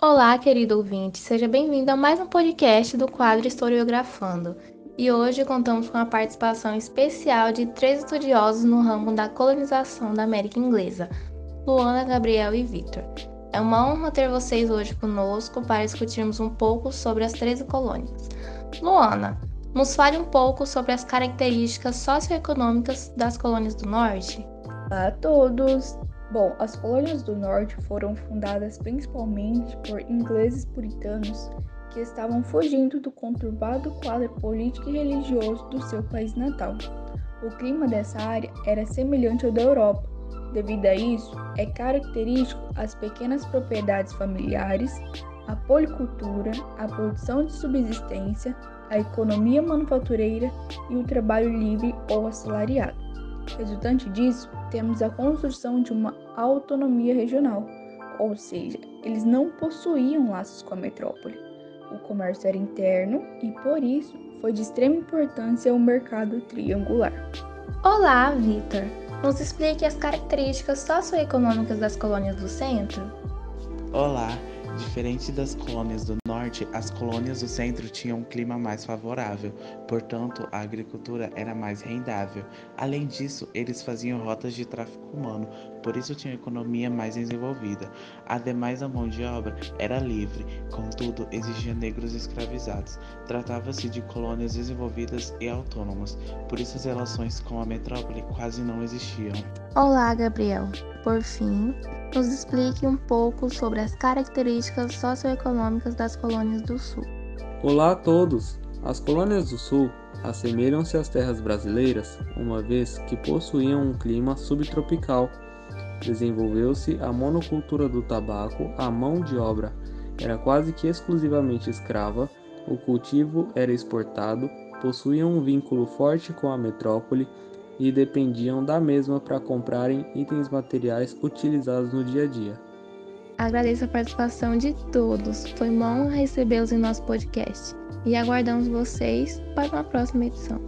Olá, querido ouvinte, seja bem-vindo a mais um podcast do quadro Historiografando. E hoje contamos com a participação especial de três estudiosos no ramo da colonização da América Inglesa, Luana, Gabriel e Victor. É uma honra ter vocês hoje conosco para discutirmos um pouco sobre as 13 colônias. Luana, nos fale um pouco sobre as características socioeconômicas das colônias do Norte. Olá a todos! Bom, as colônias do norte foram fundadas principalmente por ingleses puritanos que estavam fugindo do conturbado quadro político e religioso do seu país natal. O clima dessa área era semelhante ao da Europa. Devido a isso, é característico as pequenas propriedades familiares, a policultura, a produção de subsistência, a economia manufatureira e o trabalho livre ou assalariado. Resultante disso, temos a construção de uma autonomia regional, ou seja, eles não possuíam laços com a metrópole. O comércio era interno e, por isso, foi de extrema importância o mercado triangular. Olá, Vitor! Nos explique as características socioeconômicas das colônias do centro? Olá! Diferente das colônias do norte, as colônias do centro tinham um clima mais favorável, portanto, a agricultura era mais rendável. Além disso, eles faziam rotas de tráfico humano, por isso tinham economia mais desenvolvida. Ademais, a mão de obra era livre, contudo, exigia negros escravizados. Tratava-se de colônias desenvolvidas e autônomas, por isso as relações com a metrópole quase não existiam. Olá, Gabriel. Por fim, nos explique um pouco sobre as características socioeconômicas das colônias do Sul. Olá a todos! As colônias do Sul assemelham-se às terras brasileiras, uma vez que possuíam um clima subtropical. Desenvolveu-se a monocultura do tabaco, a mão de obra era quase que exclusivamente escrava, o cultivo era exportado, possuíam um vínculo forte com a metrópole e dependiam da mesma para comprarem itens materiais utilizados no dia a dia. Agradeço a participação de todos. Foi honra recebê-los em nosso podcast e aguardamos vocês para uma próxima edição.